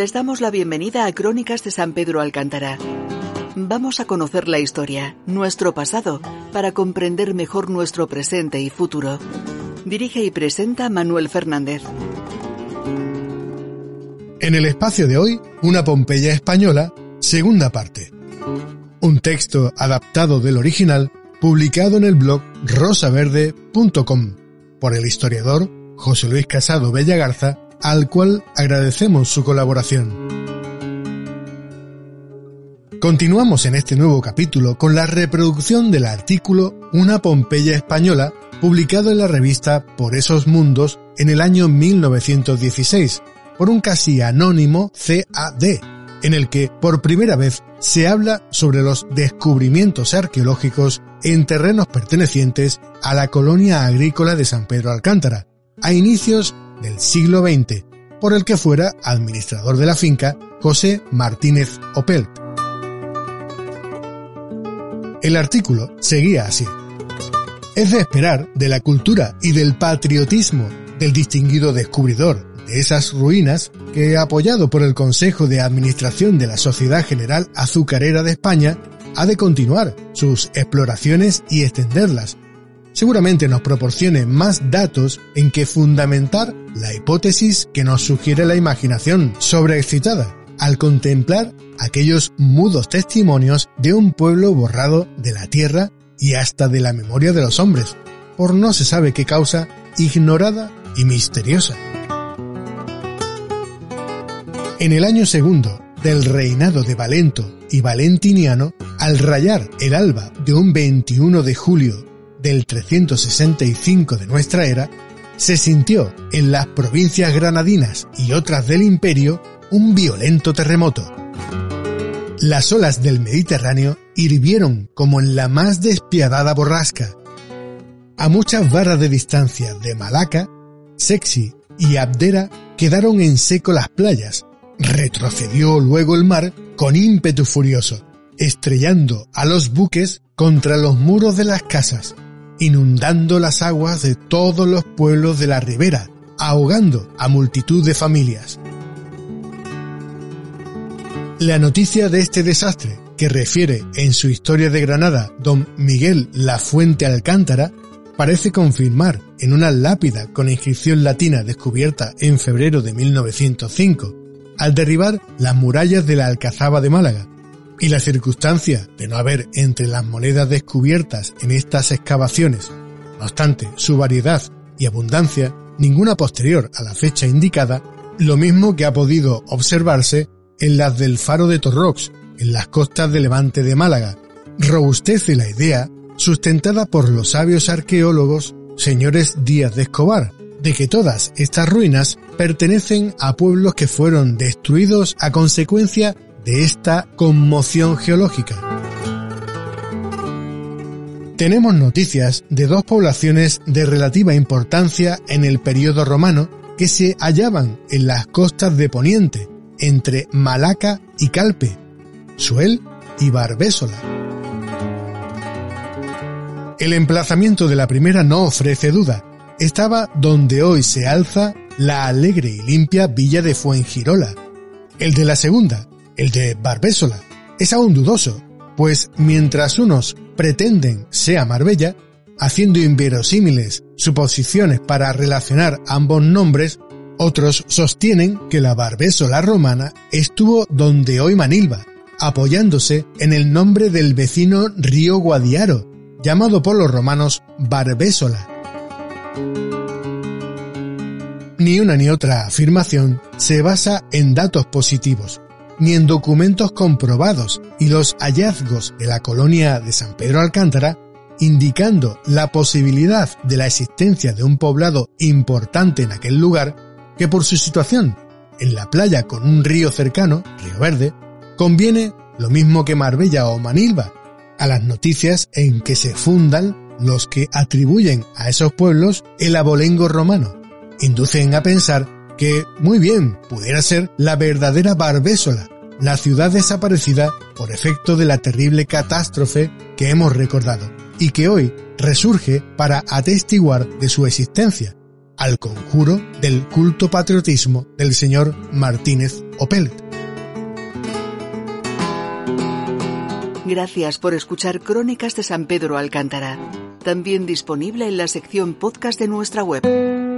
Les damos la bienvenida a Crónicas de San Pedro Alcántara. Vamos a conocer la historia, nuestro pasado, para comprender mejor nuestro presente y futuro. Dirige y presenta Manuel Fernández. En el espacio de hoy, una Pompeya española, segunda parte. Un texto adaptado del original, publicado en el blog rosaverde.com por el historiador José Luis Casado Bellagarza, al cual agradecemos su colaboración. Continuamos en este nuevo capítulo con la reproducción del artículo Una Pompeya española, publicado en la revista Por esos mundos en el año 1916, por un casi anónimo CAD, en el que por primera vez se habla sobre los descubrimientos arqueológicos en terrenos pertenecientes a la colonia agrícola de San Pedro Alcántara, a inicios del siglo XX, por el que fuera administrador de la finca José Martínez Opelt. El artículo seguía así. Es de esperar de la cultura y del patriotismo del distinguido descubridor de esas ruinas que, apoyado por el Consejo de Administración de la Sociedad General Azucarera de España, ha de continuar sus exploraciones y extenderlas, seguramente nos proporcione más datos en que fundamentar la hipótesis que nos sugiere la imaginación sobreexcitada al contemplar aquellos mudos testimonios de un pueblo borrado de la tierra y hasta de la memoria de los hombres, por no se sabe qué causa, ignorada y misteriosa. En el año segundo del reinado de Valento y Valentiniano, al rayar el alba de un 21 de julio del 365 de nuestra era, se sintió en las provincias granadinas y otras del imperio un violento terremoto. Las olas del Mediterráneo hirvieron como en la más despiadada borrasca. A muchas barras de distancia de Malaca, Sexy y Abdera quedaron en seco las playas. Retrocedió luego el mar con ímpetu furioso, estrellando a los buques contra los muros de las casas, inundando las aguas de todos los pueblos de la ribera, ahogando a multitud de familias. La noticia de este desastre, que refiere en su historia de Granada don Miguel La Fuente Alcántara, parece confirmar en una lápida con inscripción latina descubierta en febrero de 1905, al derribar las murallas de la Alcazaba de Málaga, y la circunstancia de no haber entre las monedas descubiertas en estas excavaciones, no obstante su variedad y abundancia, ninguna posterior a la fecha indicada, lo mismo que ha podido observarse en las del faro de Torrox, en las costas de Levante de Málaga, robustece la idea sustentada por los sabios arqueólogos señores Díaz de Escobar, de que todas estas ruinas pertenecen a pueblos que fueron destruidos a consecuencia de esta conmoción geológica. Tenemos noticias de dos poblaciones de relativa importancia en el periodo romano que se hallaban en las costas de Poniente, entre Malaca y Calpe, Suel y Barbésola. El emplazamiento de la primera no ofrece duda. Estaba donde hoy se alza la alegre y limpia villa de Fuengirola. El de la segunda, el de Barbésola, es aún dudoso, pues mientras unos pretenden sea Marbella, haciendo inverosímiles suposiciones para relacionar ambos nombres, otros sostienen que la Barbésola romana estuvo donde hoy Manilva, apoyándose en el nombre del vecino río Guadiaro, llamado por los romanos Barbésola. Ni una ni otra afirmación se basa en datos positivos, ni en documentos comprobados y los hallazgos de la colonia de San Pedro Alcántara, indicando la posibilidad de la existencia de un poblado importante en aquel lugar, que por su situación en la playa con un río cercano, Río Verde, conviene, lo mismo que Marbella o Manilva, a las noticias en que se fundan los que atribuyen a esos pueblos el abolengo romano. Inducen a pensar que muy bien pudiera ser la verdadera Barbésola, la ciudad desaparecida por efecto de la terrible catástrofe que hemos recordado y que hoy resurge para atestiguar de su existencia, al conjuro del culto patriotismo del señor Martínez Opelet. Gracias por escuchar Crónicas de San Pedro Alcántara, también disponible en la sección podcast de nuestra web.